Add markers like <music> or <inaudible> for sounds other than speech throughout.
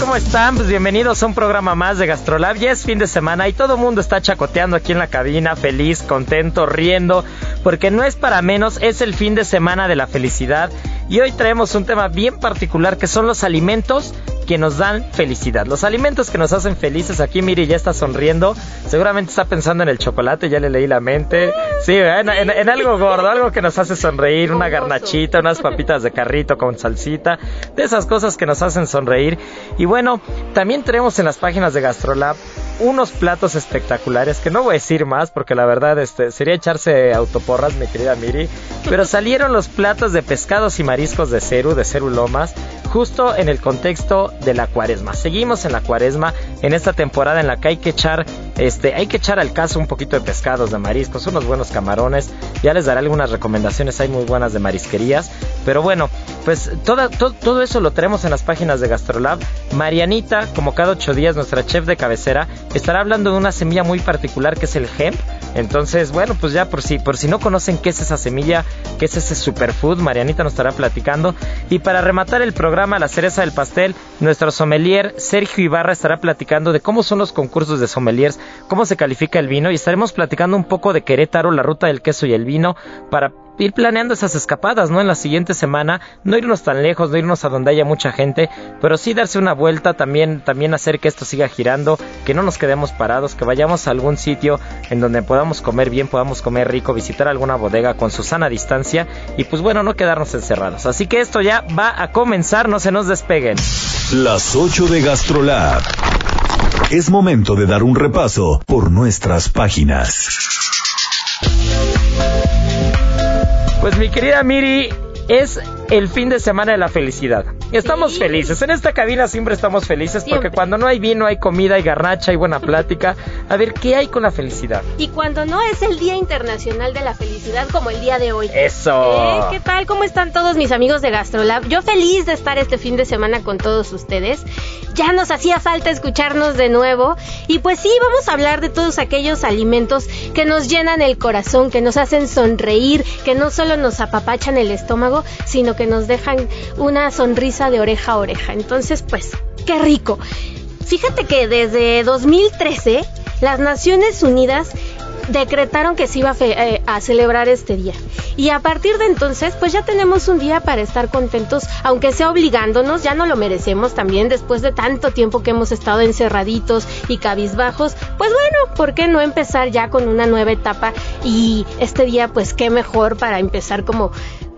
¿Cómo están? Pues bienvenidos a un programa más de Gastrolab. Ya es fin de semana y todo el mundo está chacoteando aquí en la cabina, feliz, contento, riendo, porque no es para menos, es el fin de semana de la felicidad. Y hoy traemos un tema bien particular que son los alimentos que nos dan felicidad. Los alimentos que nos hacen felices. Aquí Miri ya está sonriendo. Seguramente está pensando en el chocolate, ya le leí la mente. Sí, en, en- en algo gordo, algo que nos hace sonreír. Una garnachita, unas papitas de carrito con salsita. De esas cosas que nos hacen sonreír. Y bueno, también tenemos en las páginas de Gastrolab unos platos espectaculares que no voy a decir más porque la verdad este sería echarse autoporras mi querida Miri pero salieron los platos de pescados y mariscos de Ceru de Ceru Lomas justo en el contexto de la cuaresma. Seguimos en la cuaresma en esta temporada en la que hay que echar este hay que echar al caso un poquito de pescados de mariscos unos buenos camarones ya les daré algunas recomendaciones hay muy buenas de marisquerías pero bueno pues todo eso lo tenemos en las páginas de Gastrolab Marianita como cada ocho días nuestra chef de cabecera estará hablando de una semilla muy particular que es el hemp. Entonces, bueno, pues ya por si, por si no conocen qué es esa semilla, qué es ese superfood, Marianita nos estará platicando. Y para rematar el programa, la cereza del pastel, nuestro sommelier Sergio Ibarra estará platicando de cómo son los concursos de sommeliers, cómo se califica el vino y estaremos platicando un poco de Querétaro, la ruta del queso y el vino, para ir planeando esas escapadas, ¿no? En la siguiente semana, no irnos tan lejos, no irnos a donde haya mucha gente, pero sí darse una vuelta, también, también hacer que esto siga girando, que no nos quedemos parados, que vayamos a algún sitio en donde podamos comer bien, podamos comer rico, visitar alguna bodega con su sana distancia y pues bueno, no quedarnos encerrados. Así que esto ya va a comenzar, no se nos despeguen. Las 8 de GastroLab. Es momento de dar un repaso por nuestras páginas. Pues mi querida Miri, es el fin de semana de la felicidad. Estamos Sí. felices. En esta cabina siempre estamos felices porque cuando no hay vino, hay comida, hay garnacha, hay buena plática. A ver, ¿qué hay con la felicidad? Y cuando no es el Día Internacional de la Felicidad como el día de hoy. Eso. ¿Eh? ¿Qué tal? ¿Cómo están todos mis amigos de Gastrolab? Yo feliz de estar este fin de semana con todos ustedes. Ya nos hacía falta escucharnos de nuevo. Y pues sí, vamos a hablar de todos aquellos alimentos que nos llenan el corazón, que nos hacen sonreír, que no solo nos apapachan el estómago, sino que nos dejan una sonrisa de oreja a oreja. Entonces, pues, qué rico. Fíjate que desde 2013 las Naciones Unidas decretaron que se iba a, eh, a celebrar este día. Y a partir de entonces, pues ya tenemos un día para estar contentos, aunque sea obligándonos, ya no lo merecemos también después de tanto tiempo que hemos estado encerraditos y cabizbajos. Pues bueno, ¿por qué no empezar ya con una nueva etapa? Y este día, pues qué mejor para empezar como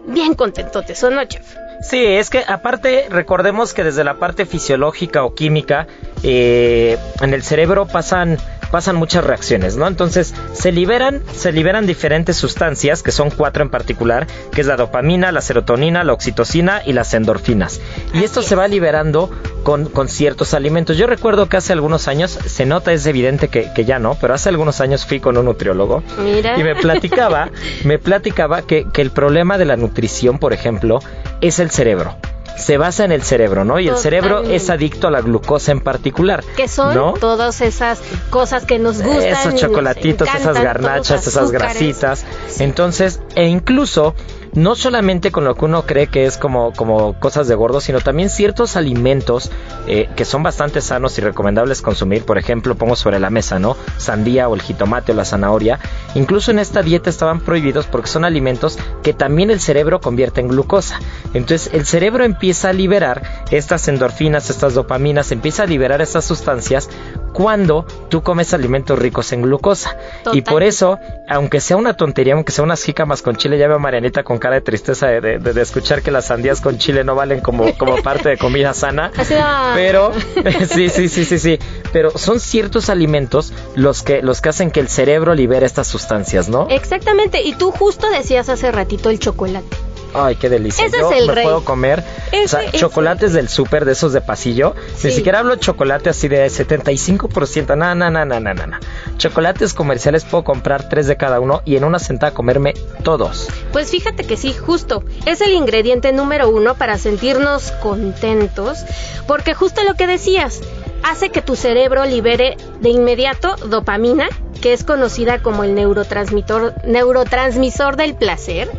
bien contentotes, ¿o no, chef? Sí, es que aparte recordemos que desde la parte fisiológica o química eh, en el cerebro pasan pasan muchas reacciones, ¿no? Entonces se liberan se liberan diferentes sustancias que son cuatro en particular, que es la dopamina, la serotonina, la oxitocina y las endorfinas. Y esto se va liberando con, con ciertos alimentos. Yo recuerdo que hace algunos años, se nota, es evidente que, que ya no, pero hace algunos años fui con un nutriólogo Mira. y me platicaba, <laughs> me platicaba que, que el problema de la nutrición, por ejemplo, es el cerebro. Se basa en el cerebro, ¿no? Y el cerebro es adicto a la glucosa en particular. Que son todas esas cosas que nos gustan. Esos chocolatitos, esas garnachas, esas grasitas. Entonces, e incluso no solamente con lo que uno cree que es como, como cosas de gordo, sino también ciertos alimentos eh, que son bastante sanos y recomendables consumir. Por ejemplo, pongo sobre la mesa, ¿no? Sandía o el jitomate o la zanahoria. Incluso en esta dieta estaban prohibidos porque son alimentos que también el cerebro convierte en glucosa. Entonces el cerebro empieza a liberar estas endorfinas, estas dopaminas, empieza a liberar estas sustancias cuando tú comes alimentos ricos en glucosa. Y por eso, aunque sea una tontería, aunque sea unas jícamas con chile, ya veo a Marianita con cara de tristeza de, escuchar que las sandías con chile no valen como, como <laughs> parte de comida sana. Pero, <laughs> sí, sí, sí, sí, sí. Pero son ciertos alimentos los que, los que hacen que el cerebro libere estas sustancias, ¿no? Exactamente. Y tú justo decías hace ratito el chocolate. Ay, qué delicia. Yo me puedo comer o sea, chocolates del súper, de esos de pasillo. Ni siquiera hablo de chocolate así de 75%. No, no, no, no, no, no. Chocolates comerciales puedo comprar tres de cada uno y en una sentada comerme todos. Pues fíjate que sí, justo. Es el ingrediente número uno para sentirnos contentos. Porque justo lo que decías, hace que tu cerebro libere de inmediato dopamina que es conocida como el neurotransmisor, del placer,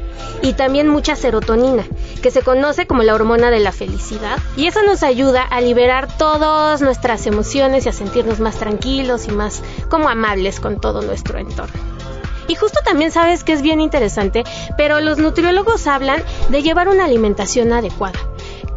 y también mucha serotonina, que se conoce como la hormona de la felicidad. Y eso nos ayuda a liberar todas nuestras emociones y a sentirnos más tranquilos y más como amables con todo nuestro entorno. Y justo también sabes que es bien interesante, pero los nutriólogos hablan de llevar una alimentación adecuada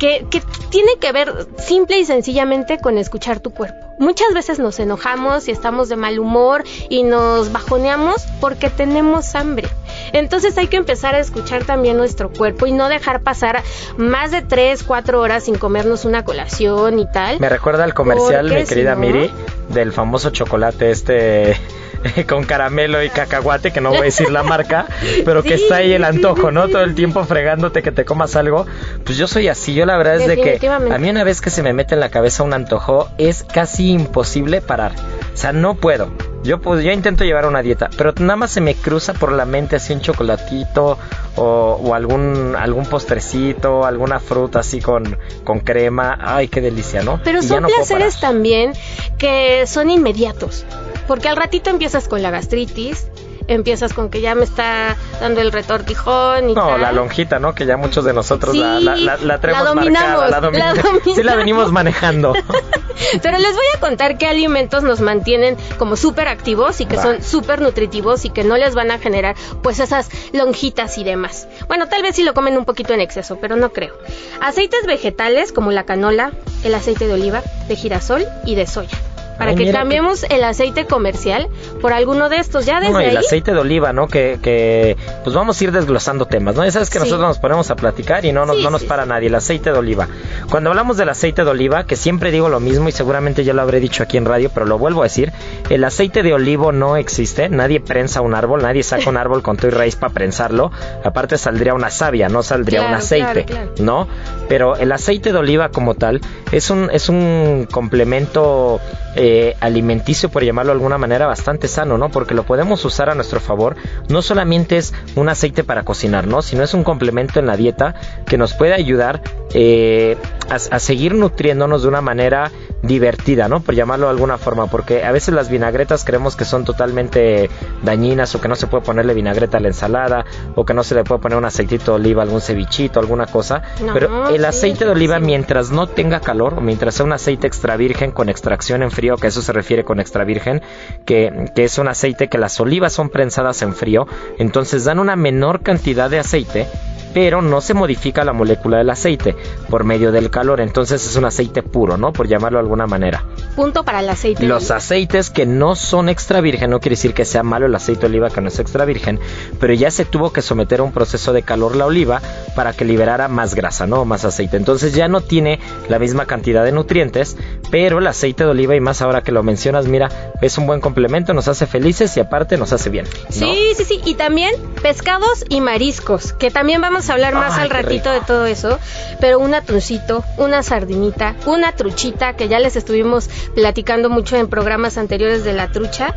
que, tiene que ver simple y sencillamente con escuchar tu cuerpo. Muchas veces nos enojamos y estamos de mal humor y nos bajoneamos porque tenemos hambre. Entonces hay que empezar a escuchar también nuestro cuerpo y no dejar pasar más de 3, 4 horas sin comernos una colación y tal. Me recuerda al comercial, mi querida Miri, del famoso chocolate este <laughs> con caramelo y cacahuate, que no voy a decir la marca, <laughs> pero que está ahí el antojo, ¿no? Todo el tiempo fregándote que te comas algo. Pues yo soy así, yo la verdad es de que a mí una vez que se me mete en la cabeza un antojo es casi imposible parar. O sea, no puedo. Yo pues yo intento llevar una dieta, pero nada más se me cruza por la mente así un chocolatito o, algún algún postrecito, alguna fruta así con, con crema. Ay, qué delicia, ¿no? Pero son placeres también que son inmediatos. Porque al ratito empiezas con la gastritis, empiezas con que ya me está dando el retortijón y No, la lonjita, ¿no? Que ya muchos de nosotros la, la, la, la, dominamos, la, Sí la venimos manejando. <laughs> Pero les voy a contar qué alimentos nos mantienen como súper activos y que son súper nutritivos y que no les van a generar pues esas lonjitas y demás. Bueno, tal vez si lo comen un poquito en exceso, pero no creo. Aceites vegetales como la canola, el aceite de oliva, de girasol y de soya para que cambiemos el aceite comercial por alguno de estos. Ya desde no, el aceite de oliva, ¿no? Que, que, pues vamos a ir desglosando temas, ¿no? Ya sabes que nosotros nos ponemos a platicar y no, no, no nos para nadie. El aceite de oliva. Cuando hablamos del aceite de oliva, que siempre digo lo mismo y seguramente ya lo habré dicho aquí en radio, pero lo vuelvo a decir, el aceite de olivo no existe. Nadie prensa un árbol, nadie saca un <laughs> árbol con tu y raíz para prensarlo. Aparte saldría una savia, no saldría un aceite, ¿no? Pero el aceite de oliva como tal es un, es un complemento eh, alimenticio, por llamarlo de alguna manera, bastante sano, ¿no? Porque lo podemos usar a nuestro favor. No solamente es un aceite para cocinar, ¿no? Sino es un complemento en la dieta que nos puede ayudar eh, a, seguir nutriéndonos de una manera divertida, ¿no? Por llamarlo de alguna forma, porque a veces las vinagretas creemos que son totalmente dañinas o que no se puede ponerle vinagreta a la ensalada o que no se le puede poner un aceitito de oliva, algún cevichito, alguna cosa. Pero el aceite de oliva, mientras no tenga calor o mientras sea un aceite extra virgen con extracción en frío, que eso se refiere con extra virgen, que, que es un aceite que las olivas son prensadas en frío, entonces dan una menor cantidad de aceite pero no se modifica la molécula del aceite por medio del calor, entonces es un aceite puro, ¿no? Por llamarlo de alguna manera. Punto para el aceite. Los aceites que no son extra virgen, no quiere decir que sea malo el aceite de oliva que no es extra virgen, pero ya se tuvo que someter a un proceso de calor la oliva para que liberara más grasa, ¿no? Más aceite. Entonces ya no tiene la misma cantidad de nutrientes, pero el aceite de oliva y más ahora que lo mencionas, mira, es un buen complemento, nos hace felices y aparte nos hace bien. Sí, sí, sí, y también pescados y mariscos, que también vamos a hablar más al ratito de todo eso, pero un atuncito, una sardinita, una truchita, que ya les estuvimos platicando mucho en programas anteriores de la trucha,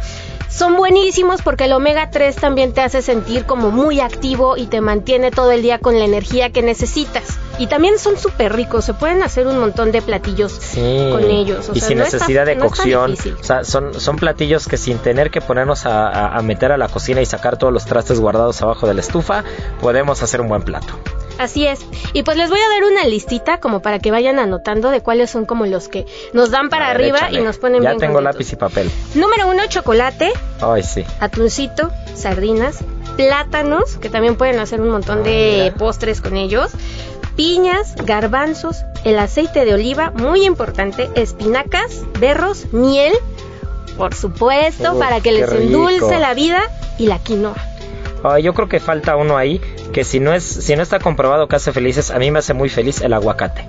Son buenísimos porque el omega 3 también te hace sentir como muy activo y te mantiene todo el día con la energía que necesitas. Y también son súper ricos, se pueden hacer un montón de platillos con ellos. y sin necesidad de cocción. o sea, son, son platillos que sin tener que ponernos a meter a la cocina y sacar todos los trastes guardados abajo de la estufa, podemos hacer un buen plato. Así es. Y pues les voy a dar una listita como para que vayan anotando de cuáles son como los que nos dan para arriba y nos ponen ya tengo lápiz y papel. Número uno, chocolate. Ay, sí. Atuncito, sardinas, plátanos, que también pueden hacer un montón ah, de postres con ellos. Piñas, garbanzos, el aceite de oliva, muy importante, espinacas, berros, miel, por supuesto, para que les endulce la vida y la quinoa yo creo que falta uno ahí que si no es si no está comprobado que hace felices, a mí me hace muy feliz el aguacate.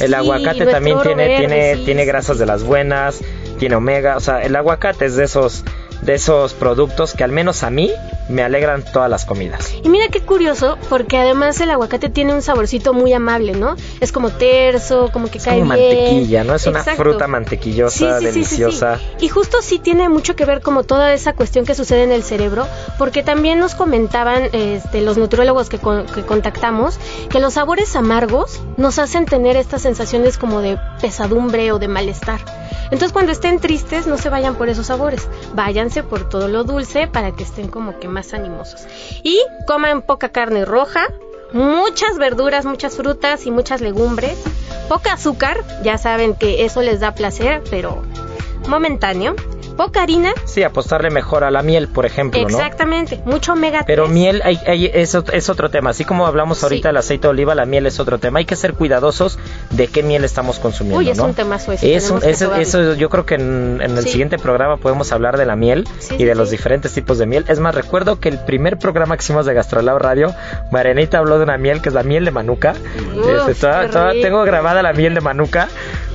el aguacate también tiene tiene tiene grasas de las buenas, tiene omega, o sea, el aguacate es de esos de esos productos que al menos a mí me alegran todas las comidas. Y mira qué curioso, porque además el aguacate tiene un saborcito muy amable, ¿no? Es como terso, como que cae como bien. mantequilla, ¿no? Es una fruta mantequillosa, deliciosa. y justo sí tiene mucho que ver como toda esa cuestión que sucede en el cerebro, porque también nos comentaban este, los nutriólogos que, que contactamos que los sabores amargos nos hacen tener estas sensaciones como de pesadumbre o de malestar. Entonces cuando estén tristes no se vayan por esos sabores, váyanse por todo lo dulce para que estén como que más animosos. Y coman poca carne roja, muchas verduras, muchas frutas y muchas legumbres, poca azúcar, ya saben que eso les da placer, pero momentáneo poca harina. Sí, apostarle mejor a la miel, por ejemplo, Exactamente, mucho omega 3. Pero miel hay, es, otro tema. Así como hablamos ahorita del aceite de oliva, la miel es otro tema. Hay que ser cuidadosos de qué miel estamos consumiendo. Uy, es un tema eso. eso, yo creo que en, el siguiente programa podemos hablar de la miel y de los diferentes tipos de miel. Es más, recuerdo que el primer programa que hicimos de Gastrolab Radio, Marianita habló de una miel que es la miel de Manuka. Este, tengo grabada la miel de Manuka.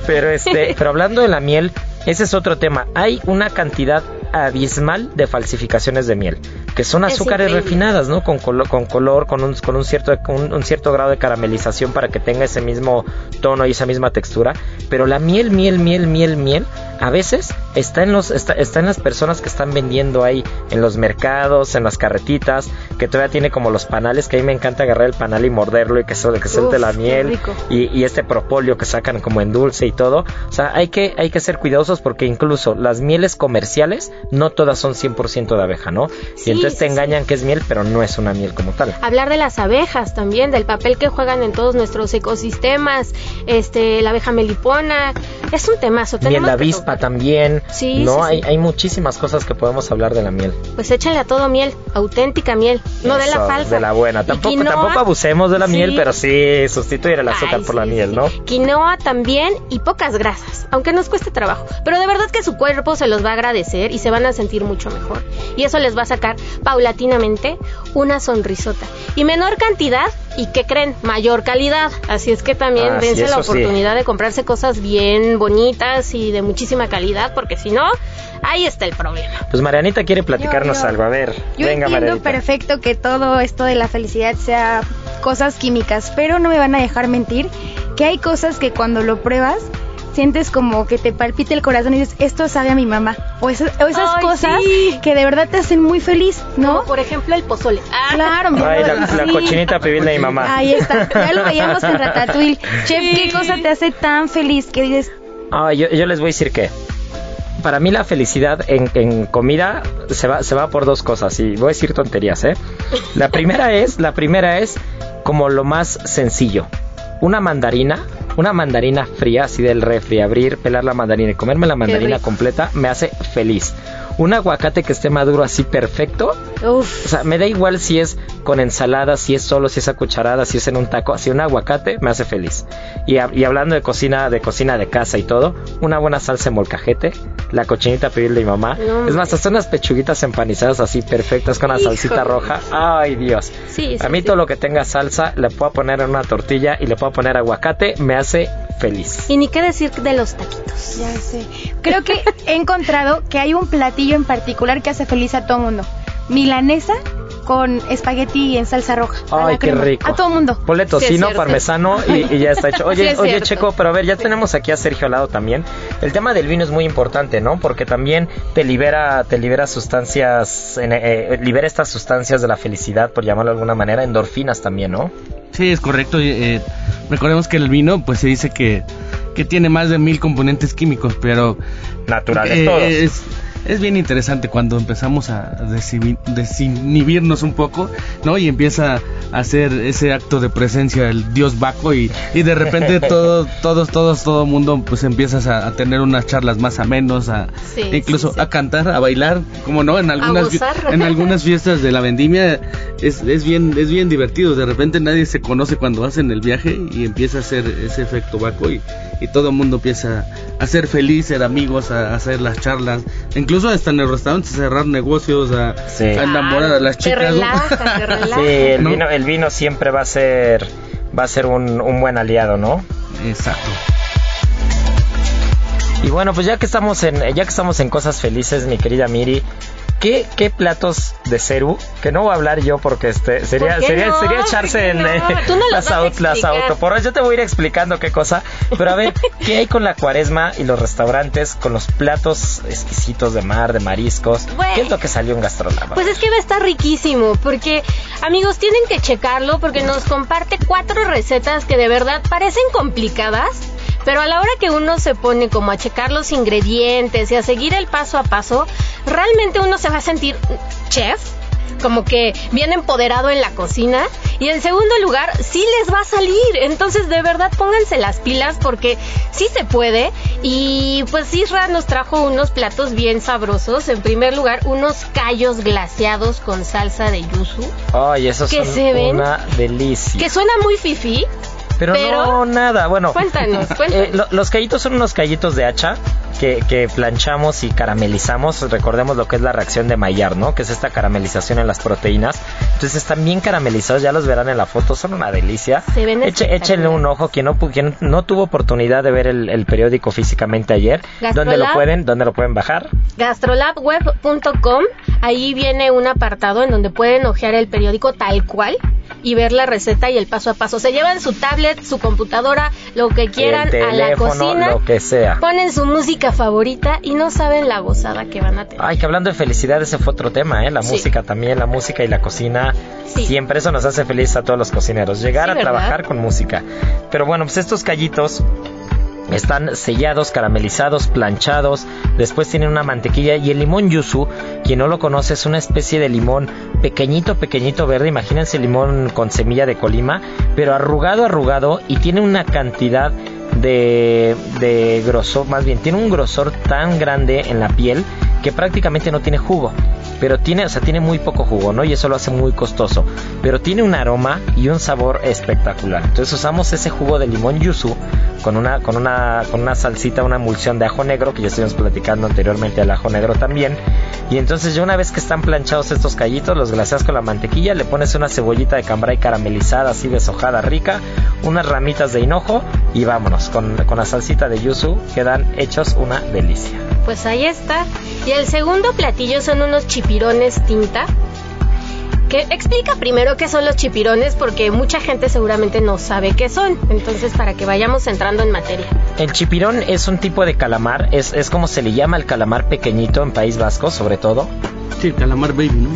Pero este, pero hablando de la miel, ese es otro tema. Hay una cantidad abismal de falsificaciones de miel, que son azúcares refinadas, ¿no? Con, con color, con, un, con un, cierto, un, cierto grado de caramelización para que tenga ese mismo tono y esa misma textura. Pero la miel, miel, miel, miel, miel, a veces está en, los, está, en las personas que están vendiendo ahí, en los mercados, en las carretitas, que todavía tiene como los panales, que a mí me encanta agarrar el panal y morderlo y que, que suelte la miel. Y, y, este propóleo que sacan como en dulce y todo. O sea, hay que, hay que ser cuidadosos porque incluso las mieles comerciales no todas son 100% de abeja, ¿no? y entonces te engañan que es miel, pero no es una miel como tal. Hablar de las abejas también, del papel que juegan en todos nuestros ecosistemas, este, la abeja melipona, es un temazo. Miel de avispa también. Sí, no, hay, hay muchísimas cosas que podemos hablar de la miel. Pues échale a todo miel, auténtica miel, no de la falsa. De la buena. Tampoco, tampoco abusemos de la miel, pero sí sustituir el azúcar por la miel, ¿no? Quinoa también y pocas grasas, aunque nos cueste trabajo. Pero de verdad que su cuerpo se los va a agradecer y se van a sentir mucho mejor. Y eso les va a sacar paulatinamente una sonrisota. Y menor cantidad, y que creen, mayor calidad. Así es que también ah, dense la oportunidad de comprarse cosas bien bonitas y de muchísima calidad, porque si no, ahí está el problema. Pues Marianita quiere platicarnos algo, a ver. Yo venga, entiendo perfecto que todo esto de la felicidad sea cosas químicas, pero no me van a dejar mentir que hay cosas que cuando lo pruebas sientes como que te palpita el corazón y dices, esto sabe a mi mamá. O, esas, cosas que de verdad te hacen muy feliz, ¿no? Como por ejemplo el pozole. Ah. Claro, Ay, la, cochinita pibil de mi mamá. Ahí está, ya lo veíamos en Ratatouille. Chef, ¿qué cosa te hace tan feliz que dices? Ah, yo, yo les voy a decir que para mí la felicidad en, en, comida se va, se va por dos cosas y voy a decir tonterías, ¿eh? La primera es, la primera es como lo más sencillo. Una mandarina una mandarina fría, así del refri, abrir, pelar la mandarina y comerme la mandarina completa, me hace feliz. Un aguacate que esté maduro así perfecto. O sea, me da igual si es con ensalada, si es solo, si es a cucharada, si es en un taco. Así un aguacate me hace feliz. Y, hablando de cocina, de cocina de casa y todo, una buena salsa de molcajete, la cochinita pibil de mi mamá. es más, hasta unas pechuguitas empanizadas así perfectas con la salsita roja. Ay, Dios. a mí todo lo que tenga salsa, le puedo poner en una tortilla y le puedo poner aguacate, me hace feliz. Y ni qué decir de los taquitos. Ya sé. Creo que he encontrado que hay un platillo en particular que hace feliz a todo mundo. Milanesa con espagueti en salsa roja. a Ay, qué crema. rico. A todo mundo. Ponle tocino, parmesano y, y ya está hecho. <laughs> Oye, Sí, es oye, cierto. Checo, pero a ver, ya tenemos aquí a Sergio al lado también. El tema del vino es muy importante, ¿no? Porque también te libera, te libera sustancias, en- eh, libera estas sustancias de la felicidad, por llamarlo de alguna manera, endorfinas también, ¿no? Sí, es correcto. eh, recordemos que el vino, pues se dice que, que tiene más de mil componentes químicos, pero Naturales eh, todos. es, es bien interesante cuando empezamos a desinhi- desinhibirnos un poco, ¿no? Y empieza a hacer ese acto de presencia el dios Baco y, y de repente <laughs> todo, todos, todos, todo mundo, pues empiezas a, a tener unas charlas más amenos, a Sí, incluso sí, sí. a cantar, a bailar, como no, en algunas en algunas fiestas de la vendimia es, es bien es bien divertido. De repente nadie se conoce cuando hacen el viaje y empieza a hacer ese efecto Baco y, y todo el mundo empieza a ser feliz, ser amigos, a, a hacer las charlas, incluso hasta en el restaurante cerrar negocios, a, Sí. a enamorar a las Te chicas. ¿no? relaja, te <laughs> relaja. Sí, el ¿no? vino, el vino siempre va a ser, va a ser un, un buen aliado, ¿no? Exacto. Y bueno, pues ya que estamos en, ya que estamos en cosas felices, mi querida Miri, ¿qué, qué platos de Ceru? Que no voy a hablar yo porque este sería, ¿Por qué sería, no? sería ¿Por echarse en no? eh, <laughs> no las, aut- las autoporras. Yo te voy a ir explicando qué cosa. Pero a ver, <laughs> ¿qué hay con la cuaresma y los restaurantes con los platos exquisitos de mar, de mariscos? Bueno. ¿Qué es lo que salió en Gastrolab? Pues es que va a estar riquísimo, porque amigos tienen que checarlo porque nos comparte cuatro recetas que de verdad parecen complicadas, pero a la hora que uno se pone como a checar los ingredientes y a seguir el paso a paso, realmente uno se va a sentir chef, como que bien empoderado en la cocina y en segundo lugar sí les va a salir entonces de verdad pónganse las pilas porque sí se puede y pues Isra nos trajo unos platos bien sabrosos en primer lugar unos callos glaseados con salsa de yuzu Ay, esos ¿Qué son se ven? una delicia. que suena muy fifi Pero, pero- no, nada. Bueno, Cuéntanos, cuéntanos. <laughs> eh, lo- los callitos son unos callitos de hacha que, que planchamos y caramelizamos. Recordemos lo que es la reacción de Maillard, ¿no? Que es esta caramelización en las proteínas. Entonces están bien caramelizados, ya los verán en la foto, son una delicia. Se ven Eche- échenle un ojo, quien no, quien no tuvo oportunidad de ver el, el periódico físicamente ayer. ¿Dónde lo pueden, dónde lo pueden bajar? gastrolabweb.com ahí viene un apartado en donde pueden hojear el periódico tal cual y ver la receta y el paso a paso. Se llevan su tablet, su computadora, lo que quieran el a la teléfono, cocina, lo que sea. ponen su música favorita y no saben la gozada que van a tener. Ay, que hablando de felicidad, ese fue otro tema, ¿eh? La Sí. música también, la música y la cocina. Sí. Siempre eso nos hace felices a todos los cocineros, llegar Sí, a ¿verdad? trabajar con música. Pero bueno, pues estos callitos están sellados, caramelizados, planchados. Después tienen una mantequilla y el limón yuzu, quien no lo conoce, es una especie de limón pequeñito, pequeñito verde. Imagínense limón con semilla de colima, pero arrugado, arrugado y tiene una cantidad de, de grosor, más bien tiene un grosor tan grande en la piel que prácticamente no tiene jugo. Pero tiene, o sea, tiene muy poco jugo, ¿no? Y eso lo hace muy costoso. Pero tiene un aroma y un sabor espectacular. Entonces usamos ese jugo de limón yuzu con una, con una, con una salsita, una emulsión de ajo negro, que ya estuvimos platicando anteriormente al ajo negro también. Y entonces ya una vez que están planchados estos callitos, los glaseas con la mantequilla, le pones una cebollita de cambray caramelizada, así deshojada, rica, unas ramitas de hinojo y vámonos, con, con la salsita de yuzu quedan hechos una delicia. Pues ahí está. Y el segundo platillo son unos chipirones tinta. Que explica primero qué son los chipirones porque mucha gente seguramente no sabe qué son. Entonces para que vayamos entrando en materia. El chipirón es un tipo de calamar, es, es como se le llama el calamar pequeñito en País Vasco, sobre todo.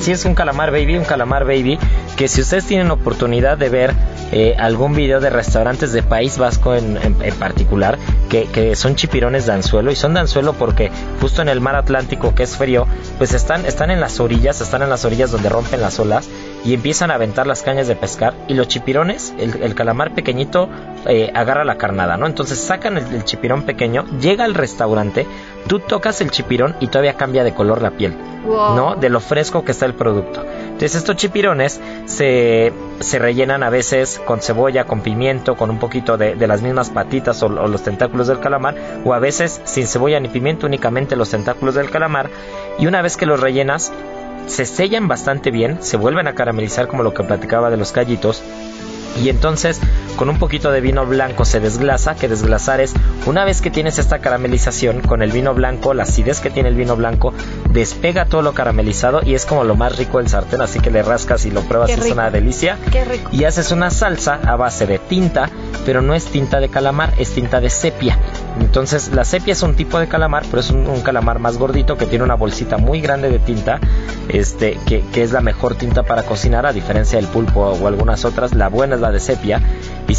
Sí, es un calamar baby, un calamar baby, que si ustedes tienen oportunidad de ver eh, algún video de restaurantes de País Vasco en, en- en particular, que, que son chipirones de anzuelo, y son de anzuelo porque justo en el mar Atlántico, que es frío, pues están, están en las orillas, están en las orillas donde rompen las olas, y empiezan a aventar las cañas de pescar, y los chipirones, el, el calamar pequeñito, eh, agarra la carnada, ¿no? Entonces sacan el, el chipirón pequeño, llega al restaurante, tú tocas el chipirón y todavía cambia de color la piel. Wow. ¿no? De lo fresco que está el producto. Entonces estos chipirones se, se rellenan a veces con cebolla, con pimiento, con un poquito de, de las mismas patitas o, o los tentáculos del calamar, o a veces sin cebolla ni pimiento, únicamente los tentáculos del calamar. Y una vez que los rellenas, se sellan bastante bien, se vuelven a caramelizar como lo que platicaba de los callitos. Y entonces con un poquito de vino blanco se desglasa, que desglasar es una vez que tienes esta caramelización con el vino blanco, la acidez que tiene el vino blanco despega todo lo caramelizado y es como lo más rico del sartén, así que le rascas y lo pruebas y es una delicia. Qué rico. Y haces una salsa a base de tinta, pero no es tinta de calamar, es tinta de sepia. Entonces la sepia es un tipo de calamar, pero es un, calamar más gordito que tiene una bolsita muy grande de tinta, este, que, que es la mejor tinta para cocinar a diferencia del pulpo o algunas otras. La buena es la de sepia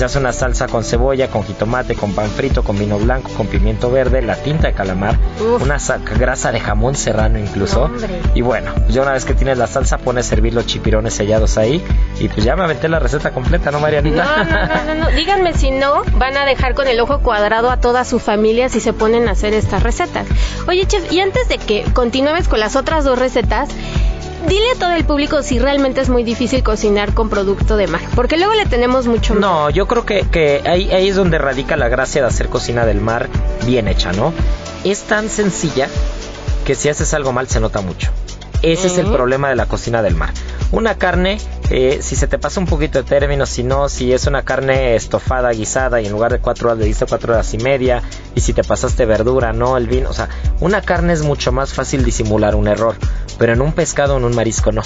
hace una salsa con cebolla, con jitomate, con pan frito, con vino blanco, con pimiento verde, la tinta de calamar, una grasa de jamón serrano incluso. y bueno, ya una vez que tienes la salsa, pones a servir los chipirones sellados ahí y pues ya me aventé la receta completa, ¿no, Marianita? No, no, no, no, díganme si no, van a dejar con el ojo cuadrado a toda su familia si se ponen a hacer estas recetas. Oye, chef, y antes de que continuemos con las otras dos recetas, dile a todo el público si realmente es muy difícil cocinar con producto de mar, porque luego le tenemos mucho miedo. No, yo creo que, que ahí, ahí es donde radica la gracia de hacer cocina del mar bien hecha, ¿no? Es tan sencilla que si haces algo mal se nota mucho. Ese es el problema de la cocina del mar. Una carne, eh, si se te pasa un poquito de términos, si no, si es una carne estofada, guisada y en lugar de cuatro horas le diste cuatro horas y media, y si te pasaste verdura, no, el vino, o sea, una carne es mucho más fácil disimular un error pero en un pescado o en un marisco no.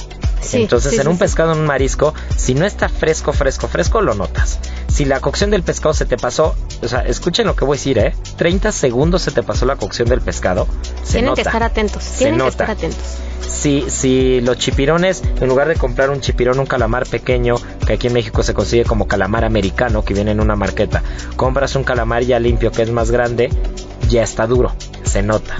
Entonces, en un pescado o en un marisco, si no está fresco, fresco, fresco, lo notas. Si la cocción del pescado se te pasó, o sea, escuchen lo que voy a decir, ¿eh? 30 segundos se te pasó la cocción del pescado. Se Tienen que estar atentos. Tienen que estar atentos. Si, si los chipirones, en lugar de comprar un chipirón, un calamar pequeño, que aquí en México se consigue como calamar americano, que viene en una marqueta, compras un calamar ya limpio que es más grande, ya está duro, se nota.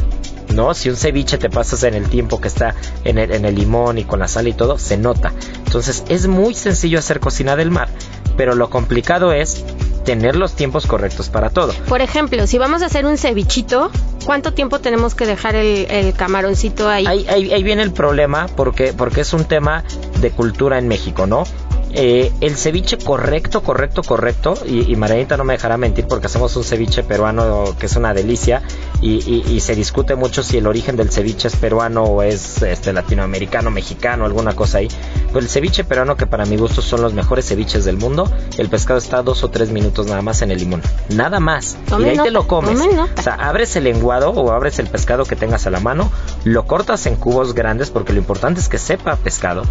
¿No? Si un ceviche te pasas en el tiempo que está en el, en el limón y con la sal y todo, se nota. Entonces es muy sencillo hacer cocina del mar, pero lo complicado es tener los tiempos correctos para todo. Por ejemplo, si vamos a hacer un cevichito, ¿cuánto tiempo tenemos que dejar el, camaroncito ahí? Ahí, ahí? ahí, viene el problema porque, porque es un tema de cultura en México, ¿no? Eh, el ceviche correcto, correcto, correcto, y, y, Marianita no me dejará mentir porque hacemos un ceviche peruano que es una delicia y, se discute mucho si el origen del ceviche es peruano o es este, latinoamericano, mexicano, alguna cosa ahí. Pues el ceviche peruano que para mi gusto son los mejores ceviches del mundo, el pescado está dos o tres minutos nada más en el limón, nada más, y ahí te lo comes. O sea, abres el lenguado o abres el pescado que tengas a la mano, lo cortas en cubos grandes porque lo importante es que sepa pescado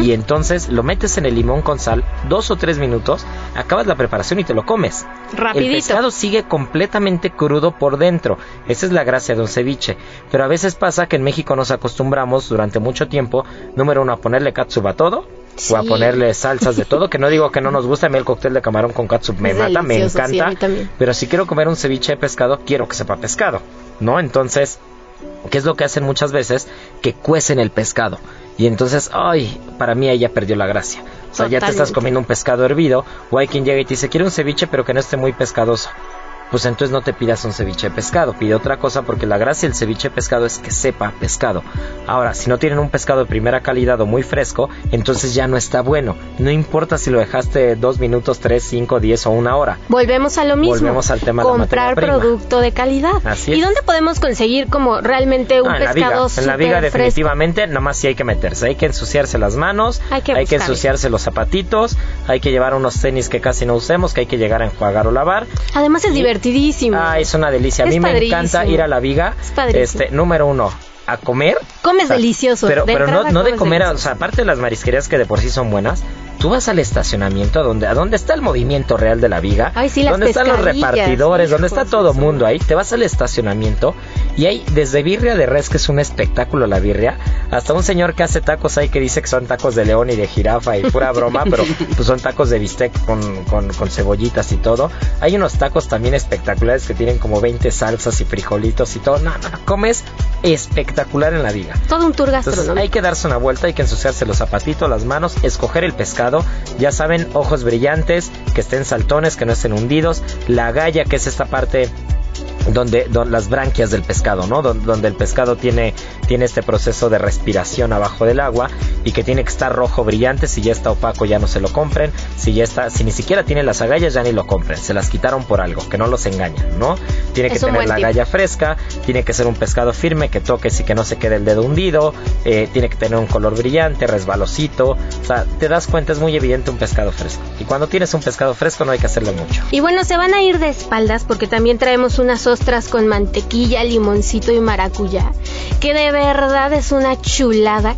y entonces lo metes en el limón con sal, dos o tres minutos, acabas la preparación y te lo comes. Rapidito. El pescado sigue completamente crudo por dentro. Esa es la gracia de un ceviche. Pero a veces pasa que en México nos acostumbramos durante mucho tiempo, número uno, a ponerle katsup a todo. O a ponerle salsas de todo, que no digo que no nos gusta a mí el cóctel de camarón con katsup, me mata, me encanta. pero si quiero comer un ceviche de pescado, quiero que sepa pescado, ¿no? Entonces, ¿qué es lo que hacen muchas veces? Que cuecen el pescado. Y entonces, ay, para mí ella perdió la gracia. O sea, ya te estás comiendo un pescado hervido, o hay quien llega y te dice, quiero un ceviche, pero que no esté muy pescadoso pues entonces no te pidas un ceviche de pescado, pide otra cosa porque la gracia del ceviche de pescado es que sepa pescado. Ahora, si no tienen un pescado de primera calidad o muy fresco, entonces ya no está bueno. No importa si lo dejaste dos minutos, tres, cinco, diez o una hora. Volvemos a lo mismo. Volvemos al tema Comprar de producto de calidad. Así ¿Y dónde podemos conseguir como realmente un pescado En la viga, definitivamente, nada más sí hay que meterse. Hay que ensuciarse las manos, hay que, ensuciarse los zapatitos, hay que llevar unos tenis que casi no usemos, que hay que llegar a enjuagar o lavar. Además es divertido Ah, es una delicia. A mí me encanta ir a la viga. este, número uno, a comer. Comes delicioso. Pero, pero no, no de comer, o sea, aparte de las marisquerías que de por sí son buenas, tú vas al estacionamiento donde, a donde está el movimiento real de la viga, donde están los repartidores, donde está todo mundo ahí, te vas al estacionamiento y hay desde birria de res, que es un espectáculo la birria, hasta un señor que hace tacos ahí que dice que son tacos de león y de jirafa y pura broma, pero <laughs> pues son tacos de bistec con, con, con, cebollitas y todo. Hay unos tacos también espectaculares que tienen como 20 salsas y frijolitos y todo. No, no, comes espectacular en la viga. Todo un tour gastronómico. hay que darse una vuelta, hay que ensuciarse los zapatitos, las manos, escoger el pescado ya saben, ojos brillantes, que estén saltones, que no estén hundidos. La galla, que es esta parte donde, las branquias del pescado, ¿no? Donde, el pescado tiene tiene este proceso de respiración abajo del agua y que tiene que estar rojo brillante. Si ya está opaco, ya no se lo compren. Si ya está, si ni siquiera tiene las agallas, ya ni lo compren. Se las quitaron por algo, que no los engañan, ¿no? Tiene que Es un tener la agalla fresca, tiene que ser un pescado firme que toques y que no se quede el dedo hundido, eh, tiene que tener un color brillante, resbalosito. O sea, te das cuenta, es muy evidente un pescado fresco. Y cuando tienes un pescado fresco, no hay que hacerle mucho. Y bueno, se van a ir de espaldas porque también traemos unas ostras con mantequilla, limoncito y maracuyá, que de verdad es una chulada.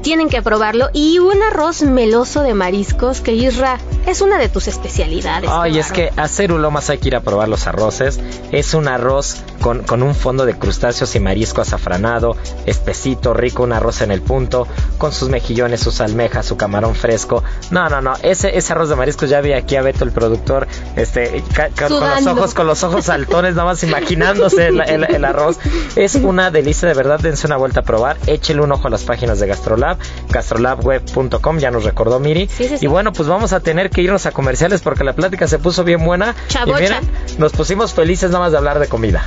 Tienen que probarlo. Y un arroz meloso de mariscos que Isra es una de tus especialidades. Ay, es que a Cerulomas hay que ir a probar los arroces. Es un arroz con, con un fondo de crustáceos y marisco azafranado, espesito, rico, un arroz en el punto, con sus mejillones, sus almejas, su camarón fresco. No, no, no, ese, ese arroz de mariscos ya vi aquí a Beto el productor, este, con los ojos, con los ojos <laughs> saltones, nada más imaginándose el, el- el arroz. Es una delicia de verdad, dense una vuelta a probar, échele un ojo a las páginas de Gastrolab, gastrolabweb.com, ya nos recordó Miri. Sí, sí, sí. Y bueno, pues vamos a tener que irnos a comerciales porque la plática se puso bien buena. Chabocha. Y miren, nos pusimos felices nada más de hablar de comida.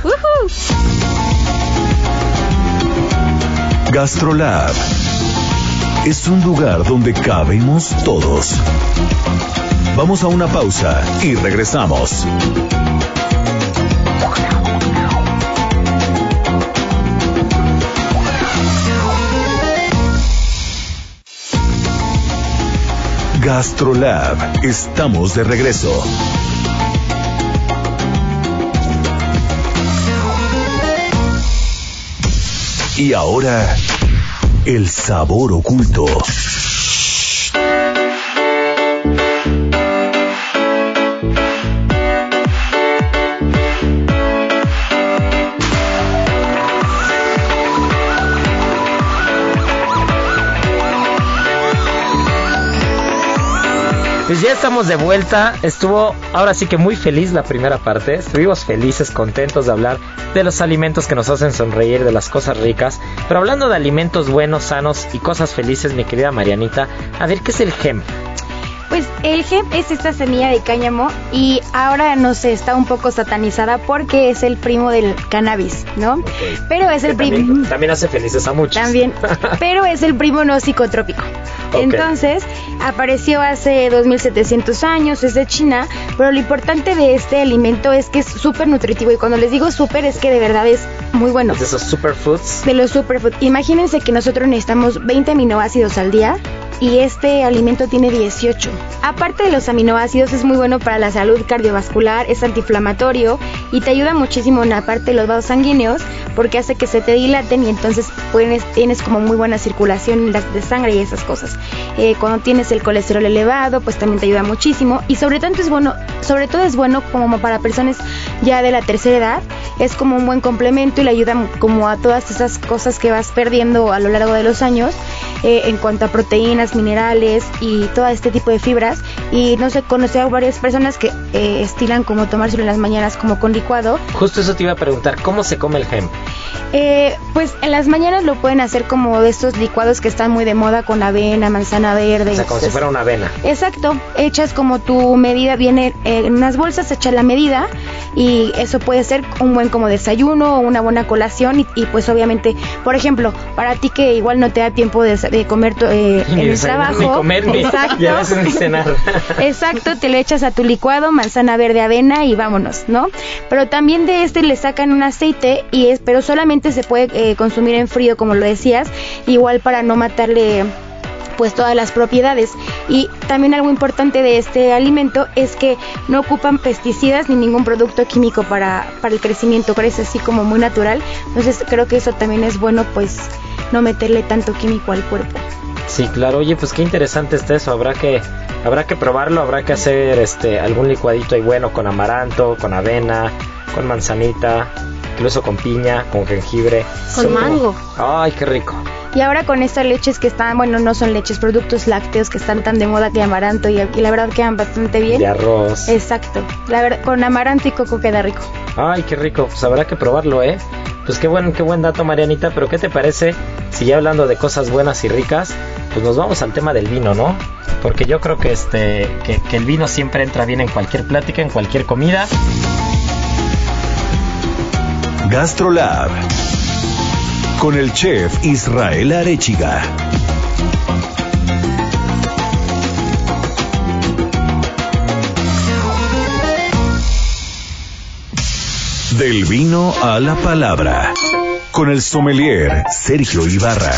Gastrolab es un lugar donde cabemos todos. Vamos a una pausa y regresamos. Gastrolab, estamos de regreso. Y ahora, el sabor oculto. Pues ya estamos de vuelta. Estuvo ahora sí que muy feliz la primera parte. Estuvimos felices, contentos de hablar de los alimentos que nos hacen sonreír, de las cosas ricas. Pero hablando de alimentos buenos, sanos y cosas felices, mi querida Marianita, a ver, ¿qué es el hemp? Pues el hemp es esta semilla de cáñamo y ahora no sé, está un poco satanizada porque es el primo del cannabis, ¿no? Pero es el primo... también, también hace felices a muchos. También, <laughs> pero es el primo no psicotrópico. Entonces, apareció hace 2700 años, es de China, pero lo importante de este alimento es que es súper nutritivo y cuando les digo súper es que de verdad es muy bueno. de esos superfoods. De los superfood. Imagínense que nosotros necesitamos 20 aminoácidos al día y este alimento tiene 18. Aparte de los aminoácidos, es muy bueno para la salud cardiovascular, es antiinflamatorio y te ayuda muchísimo en la parte de los vasos sanguíneos porque hace que se te dilaten y entonces puedes- tienes como muy buena circulación de sangre y esas cosas. Eh, cuando tienes el colesterol elevado, pues también te ayuda muchísimo y sobre todo es bueno, sobre todo es bueno como para personas ya de la tercera edad, es como un buen complemento y le ayuda como a todas esas cosas que vas perdiendo a lo largo de los años eh, en cuanto a proteínas, minerales y todo este tipo de fibras. Y no sé, conocí a varias personas que eh, estilan como tomárselo en las mañanas como con licuado. Justo eso te iba a preguntar, ¿cómo se come el hemp? Eh, pues en las mañanas lo pueden hacer como de estos licuados que están muy de moda con avena, manzana verde. O sea, como si fuera una avena. Exacto, echas como tu medida, viene eh, en unas bolsas, echas la medida y eso puede ser un buen como desayuno o una buena colación y, y, pues obviamente, por ejemplo, para ti que igual no te da tiempo de, de comer eh, en el trabajo, Ni comer, ni, exacto, y a veces ni cenar. <laughs> Exacto, te lo echas a tu licuado, manzana verde, avena y vámonos, ¿no? Pero también de este le sacan un aceite y es, pero solamente se puede eh, consumir en frío, como lo decías, igual para no matarle pues todas las propiedades y también algo importante de este alimento es que no ocupan pesticidas ni ningún producto químico para, para el crecimiento, crece así como muy natural, entonces creo que eso también es bueno pues no meterle tanto químico al cuerpo. Sí, claro. Oye, pues qué interesante está eso. Habrá que, habrá que probarlo. Habrá que hacer, este, algún licuadito ahí bueno con amaranto, con avena, con manzanita, incluso con piña, con jengibre. Con como- mango. Ay, qué rico. Y ahora con estas leches que están, bueno, no son leches, productos lácteos que están tan de moda que amaranto y, y la verdad quedan bastante bien. De arroz. Exacto. La verdad, con amaranto y coco queda rico. Ay, qué rico. Pues habrá que probarlo, ¿eh? Pues qué buen, qué buen dato, Marianita. Pero ¿qué te parece si ya hablando de cosas buenas y ricas, pues nos vamos al tema del vino, ¿no? Porque yo creo que este, que, que el vino siempre entra bien en cualquier plática, en cualquier comida. Gastrolab. con el chef Israel Arechiga. Del vino a la palabra, con el sommelier Sergio Ibarra.